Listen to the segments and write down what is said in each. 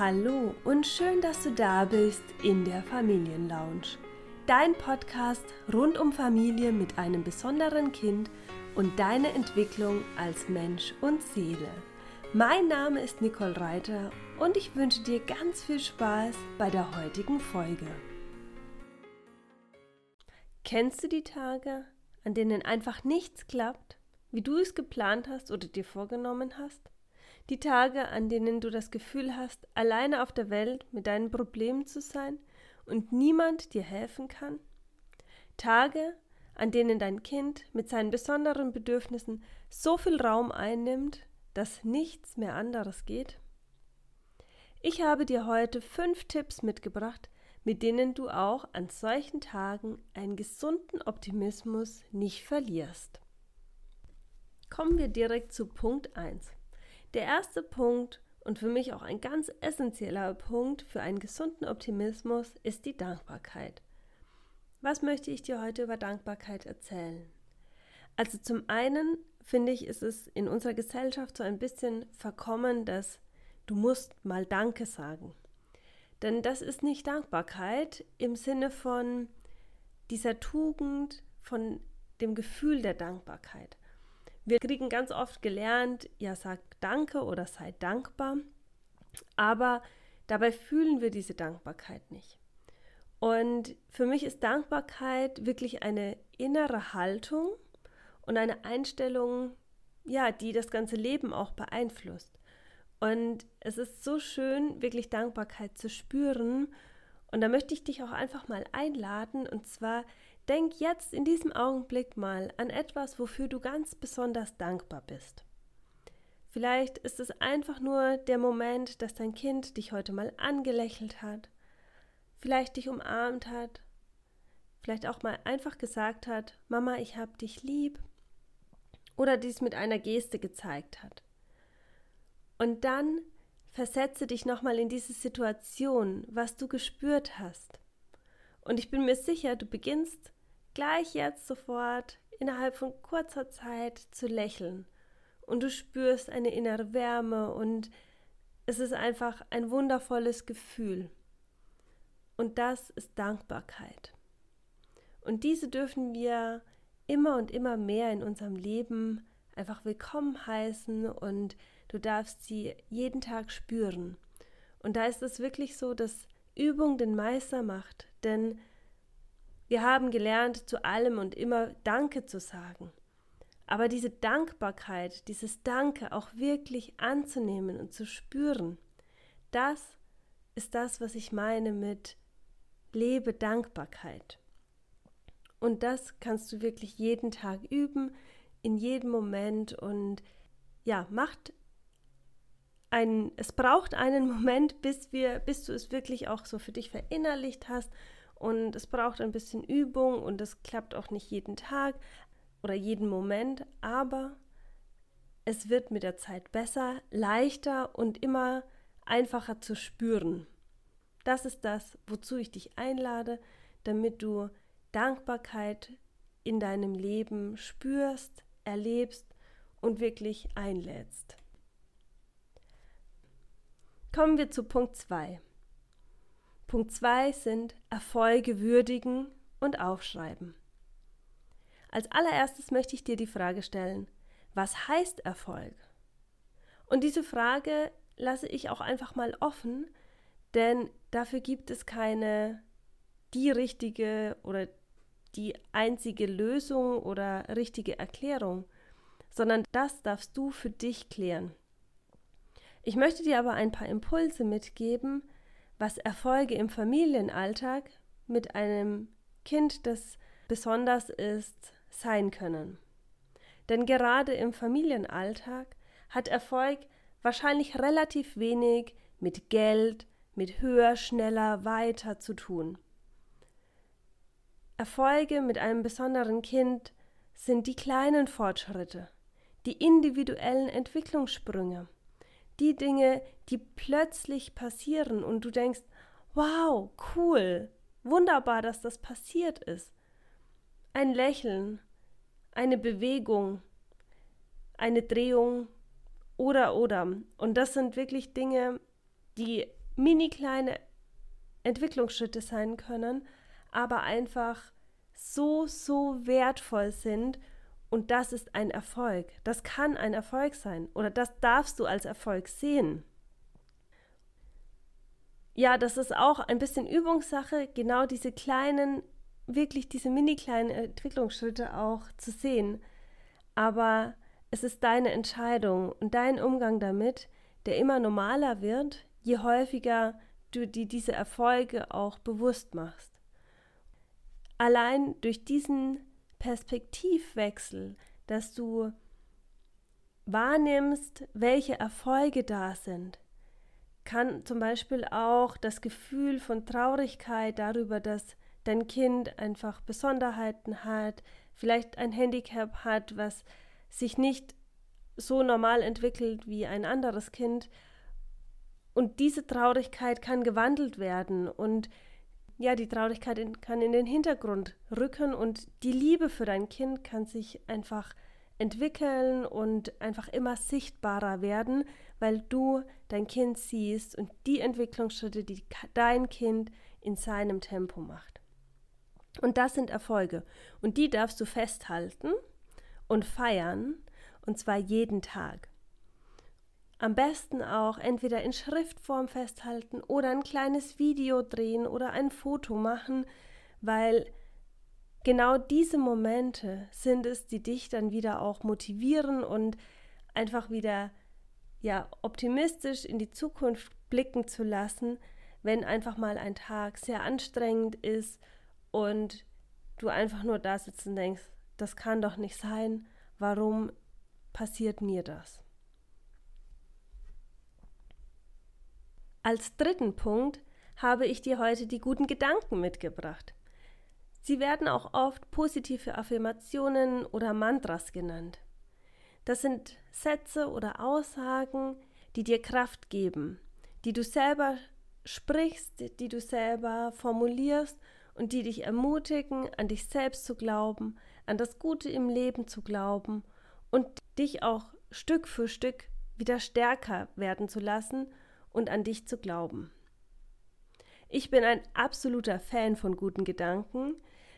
Hallo und schön, dass du da bist in der Familienlounge. Dein Podcast rund um Familie mit einem besonderen Kind und deine Entwicklung als Mensch und Seele. Mein Name ist Nicole Reiter und ich wünsche dir ganz viel Spaß bei der heutigen Folge. Kennst du die Tage, an denen einfach nichts klappt, wie du es geplant hast oder dir vorgenommen hast? Die Tage, an denen du das Gefühl hast, alleine auf der Welt mit deinen Problemen zu sein und niemand dir helfen kann? Tage, an denen dein Kind mit seinen besonderen Bedürfnissen so viel Raum einnimmt, dass nichts mehr anderes geht? Ich habe dir heute fünf Tipps mitgebracht, mit denen du auch an solchen Tagen einen gesunden Optimismus nicht verlierst. Kommen wir direkt zu Punkt 1. Der erste Punkt und für mich auch ein ganz essentieller Punkt für einen gesunden Optimismus ist die Dankbarkeit. Was möchte ich dir heute über Dankbarkeit erzählen? Also zum einen finde ich, ist es in unserer Gesellschaft so ein bisschen verkommen, dass du musst mal Danke sagen. Denn das ist nicht Dankbarkeit im Sinne von dieser Tugend, von dem Gefühl der Dankbarkeit. Wir kriegen ganz oft gelernt, ja, sag Danke oder sei dankbar, aber dabei fühlen wir diese Dankbarkeit nicht. Und für mich ist Dankbarkeit wirklich eine innere Haltung und eine Einstellung, ja, die das ganze Leben auch beeinflusst. Und es ist so schön, wirklich Dankbarkeit zu spüren. Und da möchte ich dich auch einfach mal einladen, und zwar Denk jetzt in diesem Augenblick mal an etwas, wofür du ganz besonders dankbar bist. Vielleicht ist es einfach nur der Moment, dass dein Kind dich heute mal angelächelt hat, vielleicht dich umarmt hat, vielleicht auch mal einfach gesagt hat, Mama, ich hab dich lieb, oder dies mit einer Geste gezeigt hat. Und dann versetze dich nochmal in diese Situation, was du gespürt hast. Und ich bin mir sicher, du beginnst gleich jetzt sofort innerhalb von kurzer Zeit zu lächeln und du spürst eine innere Wärme und es ist einfach ein wundervolles Gefühl. Und das ist Dankbarkeit. Und diese dürfen wir immer und immer mehr in unserem Leben einfach willkommen heißen und du darfst sie jeden Tag spüren. Und da ist es wirklich so, dass Übung den Meister macht, denn wir haben gelernt, zu allem und immer Danke zu sagen. Aber diese Dankbarkeit, dieses Danke auch wirklich anzunehmen und zu spüren, das ist das, was ich meine mit lebe Dankbarkeit. Und das kannst du wirklich jeden Tag üben, in jedem Moment und ja, macht einen, es braucht einen Moment, bis wir, bis du es wirklich auch so für dich verinnerlicht hast und es braucht ein bisschen Übung und es klappt auch nicht jeden Tag oder jeden Moment, aber es wird mit der Zeit besser, leichter und immer einfacher zu spüren. Das ist das, wozu ich dich einlade, damit du Dankbarkeit in deinem Leben spürst, erlebst und wirklich einlädst. Kommen wir zu Punkt 2. Punkt 2 sind Erfolge würdigen und aufschreiben. Als allererstes möchte ich dir die Frage stellen, was heißt Erfolg? Und diese Frage lasse ich auch einfach mal offen, denn dafür gibt es keine die richtige oder die einzige Lösung oder richtige Erklärung, sondern das darfst du für dich klären. Ich möchte dir aber ein paar Impulse mitgeben, was Erfolge im Familienalltag mit einem Kind, das besonders ist, sein können. Denn gerade im Familienalltag hat Erfolg wahrscheinlich relativ wenig mit Geld, mit höher, schneller, weiter zu tun. Erfolge mit einem besonderen Kind sind die kleinen Fortschritte, die individuellen Entwicklungssprünge die Dinge, die plötzlich passieren und du denkst, wow, cool, wunderbar, dass das passiert ist. Ein Lächeln, eine Bewegung, eine Drehung oder oder. Und das sind wirklich Dinge, die mini kleine Entwicklungsschritte sein können, aber einfach so, so wertvoll sind und das ist ein Erfolg. Das kann ein Erfolg sein oder das darfst du als Erfolg sehen. Ja, das ist auch ein bisschen Übungssache, genau diese kleinen, wirklich diese mini kleinen Entwicklungsschritte auch zu sehen. Aber es ist deine Entscheidung und dein Umgang damit, der immer normaler wird, je häufiger du dir diese Erfolge auch bewusst machst. Allein durch diesen Perspektivwechsel, dass du wahrnimmst, welche Erfolge da sind, kann zum Beispiel auch das Gefühl von Traurigkeit darüber, dass dein Kind einfach Besonderheiten hat, vielleicht ein Handicap hat, was sich nicht so normal entwickelt wie ein anderes Kind. Und diese Traurigkeit kann gewandelt werden und ja, die Traurigkeit in, kann in den Hintergrund rücken und die Liebe für dein Kind kann sich einfach entwickeln und einfach immer sichtbarer werden, weil du dein Kind siehst und die Entwicklungsschritte, die dein Kind in seinem Tempo macht. Und das sind Erfolge und die darfst du festhalten und feiern, und zwar jeden Tag. Am besten auch entweder in Schriftform festhalten oder ein kleines Video drehen oder ein Foto machen, weil genau diese Momente sind es, die dich dann wieder auch motivieren und einfach wieder ja optimistisch in die Zukunft blicken zu lassen, wenn einfach mal ein Tag sehr anstrengend ist und du einfach nur da sitzt und denkst, das kann doch nicht sein, warum passiert mir das? Als dritten Punkt habe ich dir heute die guten Gedanken mitgebracht. Sie werden auch oft positive Affirmationen oder Mantras genannt. Das sind Sätze oder Aussagen, die dir Kraft geben, die du selber sprichst, die du selber formulierst und die dich ermutigen, an dich selbst zu glauben, an das Gute im Leben zu glauben und dich auch Stück für Stück wieder stärker werden zu lassen und an dich zu glauben. Ich bin ein absoluter Fan von guten Gedanken,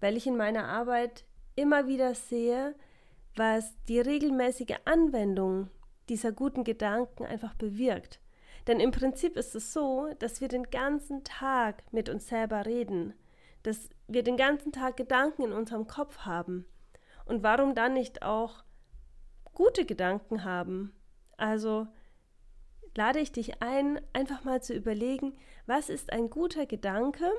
weil ich in meiner Arbeit immer wieder sehe, was die regelmäßige Anwendung dieser guten Gedanken einfach bewirkt. Denn im Prinzip ist es so, dass wir den ganzen Tag mit uns selber reden, dass wir den ganzen Tag Gedanken in unserem Kopf haben. Und warum dann nicht auch gute Gedanken haben? Also lade ich dich ein, einfach mal zu überlegen, was ist ein guter Gedanke,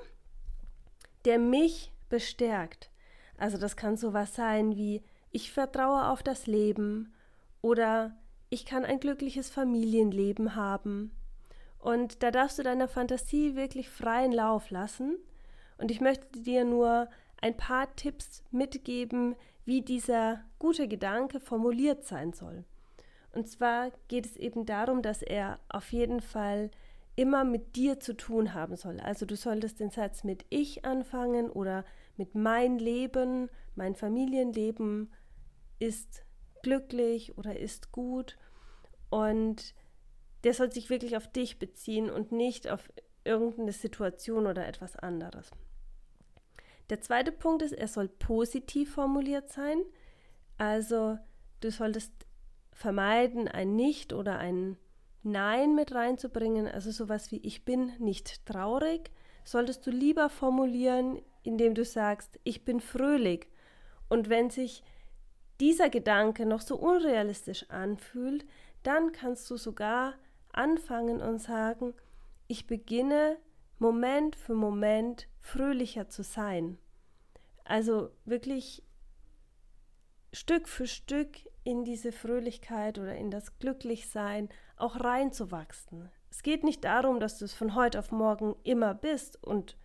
der mich bestärkt. Also das kann sowas sein wie ich vertraue auf das Leben oder ich kann ein glückliches Familienleben haben. Und da darfst du deiner Fantasie wirklich freien Lauf lassen. Und ich möchte dir nur ein paar Tipps mitgeben, wie dieser gute Gedanke formuliert sein soll. Und zwar geht es eben darum, dass er auf jeden Fall immer mit dir zu tun haben soll. Also du solltest den Satz mit ich anfangen oder mit mein Leben, mein Familienleben ist glücklich oder ist gut. Und der soll sich wirklich auf dich beziehen und nicht auf irgendeine Situation oder etwas anderes. Der zweite Punkt ist, er soll positiv formuliert sein. Also du solltest vermeiden, ein Nicht oder ein Nein mit reinzubringen. Also sowas wie ich bin nicht traurig, solltest du lieber formulieren, indem du sagst, ich bin fröhlich. Und wenn sich dieser Gedanke noch so unrealistisch anfühlt, dann kannst du sogar anfangen und sagen, ich beginne Moment für Moment fröhlicher zu sein. Also wirklich Stück für Stück in diese Fröhlichkeit oder in das Glücklichsein auch reinzuwachsen. Es geht nicht darum, dass du es von heute auf morgen immer bist und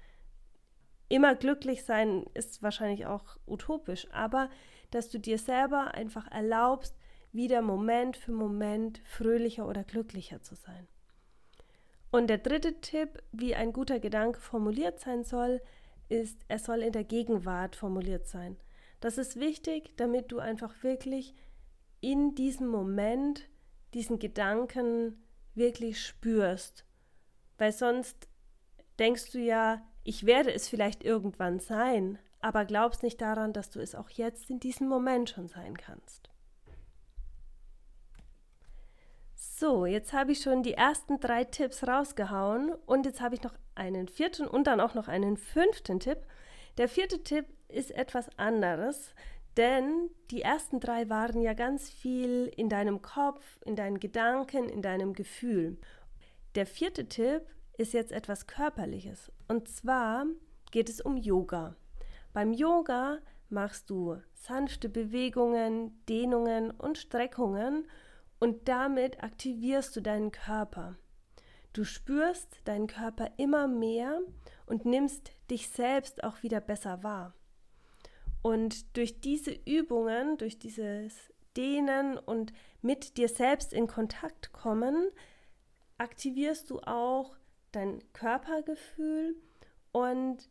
immer glücklich sein ist wahrscheinlich auch utopisch, aber dass du dir selber einfach erlaubst, wieder Moment für Moment fröhlicher oder glücklicher zu sein. Und der dritte Tipp, wie ein guter Gedanke formuliert sein soll, ist, er soll in der Gegenwart formuliert sein. Das ist wichtig, damit du einfach wirklich in diesem Moment diesen Gedanken wirklich spürst. weil sonst denkst du ja, ich werde es vielleicht irgendwann sein, aber glaubst nicht daran, dass du es auch jetzt in diesem Moment schon sein kannst. So, jetzt habe ich schon die ersten drei Tipps rausgehauen und jetzt habe ich noch einen vierten und dann auch noch einen fünften Tipp. Der vierte Tipp ist etwas anderes, denn die ersten drei waren ja ganz viel in deinem Kopf, in deinen Gedanken, in deinem Gefühl. Der vierte Tipp ist jetzt etwas Körperliches und zwar geht es um Yoga. Beim Yoga machst du sanfte Bewegungen, Dehnungen und Streckungen und damit aktivierst du deinen Körper. Du spürst deinen Körper immer mehr und nimmst dich selbst auch wieder besser wahr. Und durch diese Übungen, durch dieses Dehnen und mit dir selbst in Kontakt kommen, aktivierst du auch dein Körpergefühl und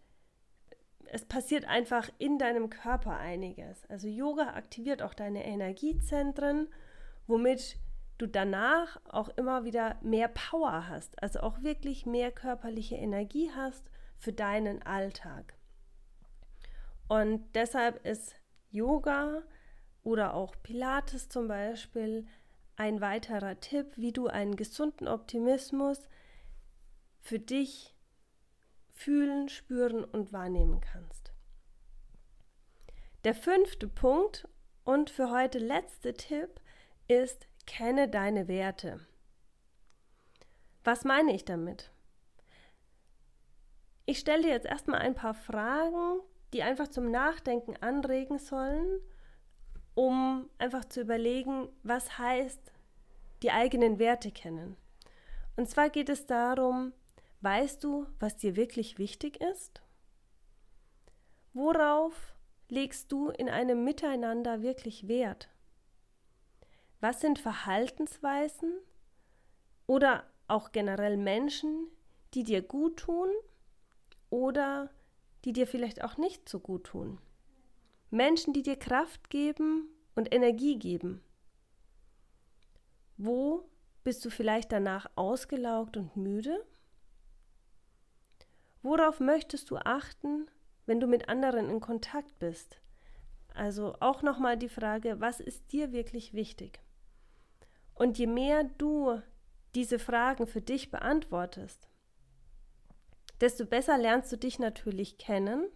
es passiert einfach in deinem Körper einiges. Also Yoga aktiviert auch deine Energiezentren womit du danach auch immer wieder mehr Power hast, also auch wirklich mehr körperliche Energie hast für deinen Alltag. Und deshalb ist Yoga oder auch Pilates zum Beispiel ein weiterer Tipp, wie du einen gesunden Optimismus für dich fühlen, spüren und wahrnehmen kannst. Der fünfte Punkt und für heute letzte Tipp ist, kenne deine Werte. Was meine ich damit? Ich stelle dir jetzt erstmal ein paar Fragen, die einfach zum Nachdenken anregen sollen, um einfach zu überlegen, was heißt die eigenen Werte kennen. Und zwar geht es darum, weißt du, was dir wirklich wichtig ist? Worauf legst du in einem Miteinander wirklich Wert? Was sind Verhaltensweisen oder auch generell Menschen, die dir gut tun oder die dir vielleicht auch nicht so gut tun? Menschen, die dir Kraft geben und Energie geben. Wo bist du vielleicht danach ausgelaugt und müde? Worauf möchtest du achten, wenn du mit anderen in Kontakt bist? Also auch nochmal die Frage, was ist dir wirklich wichtig? Und je mehr du diese Fragen für dich beantwortest, desto besser lernst du dich natürlich kennen.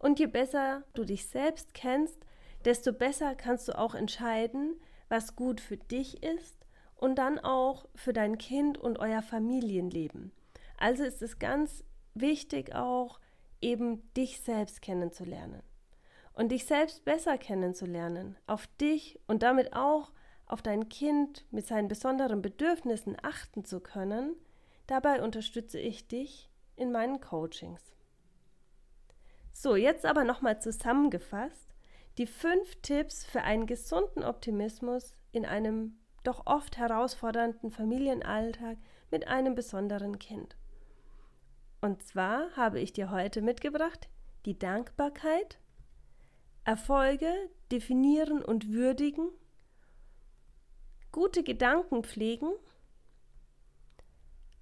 Und je besser du dich selbst kennst, desto besser kannst du auch entscheiden, was gut für dich ist und dann auch für dein Kind und euer Familienleben. Also ist es ganz wichtig auch eben dich selbst kennenzulernen und dich selbst besser kennenzulernen, auf dich und damit auch auf dein Kind mit seinen besonderen Bedürfnissen achten zu können, dabei unterstütze ich dich in meinen Coachings. So, jetzt aber nochmal zusammengefasst, die fünf Tipps für einen gesunden Optimismus in einem doch oft herausfordernden Familienalltag mit einem besonderen Kind. Und zwar habe ich dir heute mitgebracht die Dankbarkeit, Erfolge definieren und würdigen, gute Gedanken pflegen,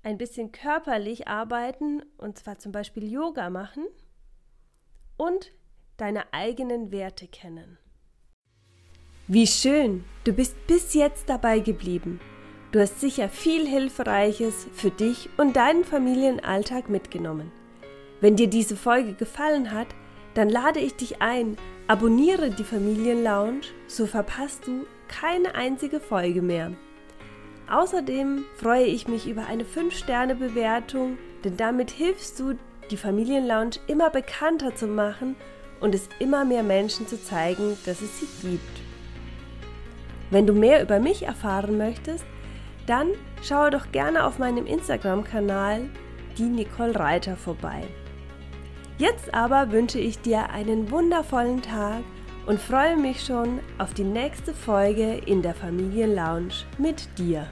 ein bisschen körperlich arbeiten, und zwar zum Beispiel Yoga machen und deine eigenen Werte kennen. Wie schön, du bist bis jetzt dabei geblieben. Du hast sicher viel Hilfreiches für dich und deinen Familienalltag mitgenommen. Wenn dir diese Folge gefallen hat, dann lade ich dich ein, abonniere die Familienlounge, so verpasst du keine einzige Folge mehr. Außerdem freue ich mich über eine 5-Sterne-Bewertung, denn damit hilfst du, die Familienlounge immer bekannter zu machen und es immer mehr Menschen zu zeigen, dass es sie gibt. Wenn du mehr über mich erfahren möchtest, dann schaue doch gerne auf meinem Instagram-Kanal die Nicole Reiter vorbei. Jetzt aber wünsche ich dir einen wundervollen Tag und freue mich schon auf die nächste Folge in der Familienlounge mit dir.